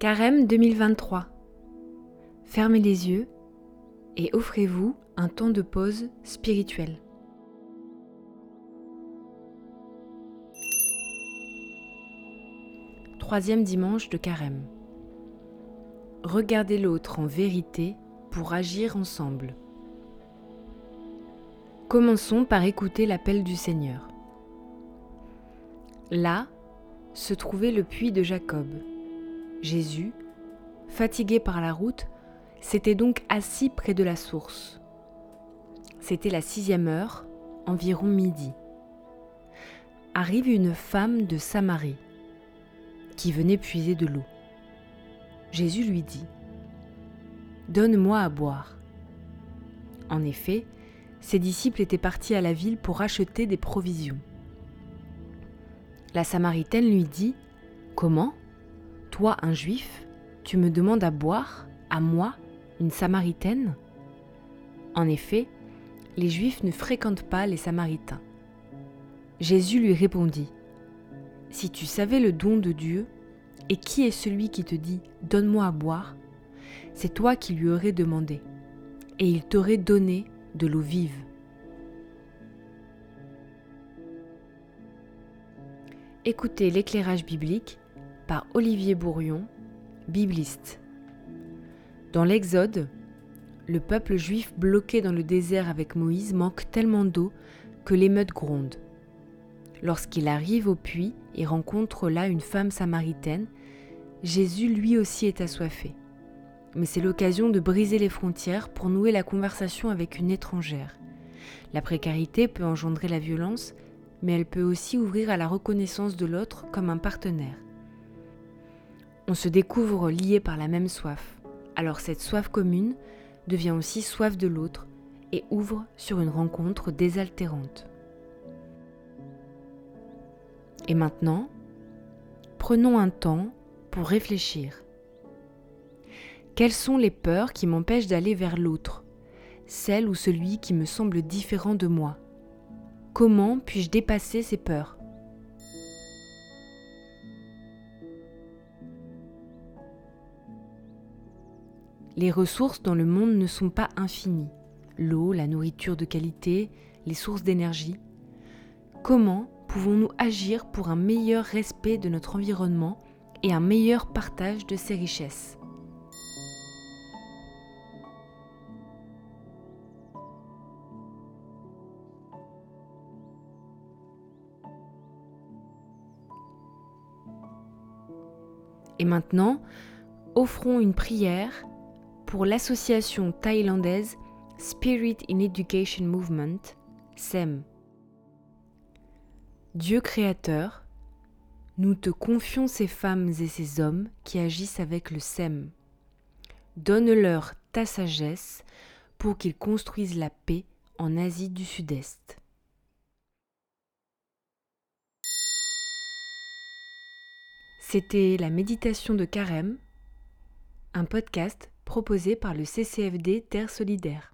Carême 2023. Fermez les yeux et offrez-vous un temps de pause spirituelle. Troisième dimanche de Carême. Regardez l'autre en vérité pour agir ensemble. Commençons par écouter l'appel du Seigneur. Là se trouvait le puits de Jacob. Jésus, fatigué par la route, s'était donc assis près de la source. C'était la sixième heure, environ midi. Arrive une femme de Samarie qui venait puiser de l'eau. Jésus lui dit, Donne-moi à boire. En effet, ses disciples étaient partis à la ville pour acheter des provisions. La Samaritaine lui dit, Comment? Toi, un juif, tu me demandes à boire, à moi, une Samaritaine? En effet, les Juifs ne fréquentent pas les Samaritains. Jésus lui répondit, Si tu savais le don de Dieu, et qui est celui qui te dit, Donne-moi à boire, c'est toi qui lui aurais demandé, et il t'aurait donné de l'eau vive. Écoutez l'éclairage biblique par Olivier Bourrion, bibliste. Dans l'Exode, le peuple juif bloqué dans le désert avec Moïse manque tellement d'eau que l'émeute gronde. Lorsqu'il arrive au puits et rencontre là une femme samaritaine, Jésus lui aussi est assoiffé mais c'est l'occasion de briser les frontières pour nouer la conversation avec une étrangère. La précarité peut engendrer la violence, mais elle peut aussi ouvrir à la reconnaissance de l'autre comme un partenaire. On se découvre lié par la même soif, alors cette soif commune devient aussi soif de l'autre et ouvre sur une rencontre désaltérante. Et maintenant, prenons un temps pour réfléchir. Quelles sont les peurs qui m'empêchent d'aller vers l'autre, celle ou celui qui me semble différent de moi? Comment puis-je dépasser ces peurs? Les ressources dans le monde ne sont pas infinies. L'eau, la nourriture de qualité, les sources d'énergie. Comment pouvons-nous agir pour un meilleur respect de notre environnement et un meilleur partage de ces richesses? Et maintenant, offrons une prière pour l'association thaïlandaise Spirit in Education Movement, SEM. Dieu créateur, nous te confions ces femmes et ces hommes qui agissent avec le SEM. Donne-leur ta sagesse pour qu'ils construisent la paix en Asie du Sud-Est. C'était la méditation de Carême, un podcast proposé par le CCFD Terre Solidaire.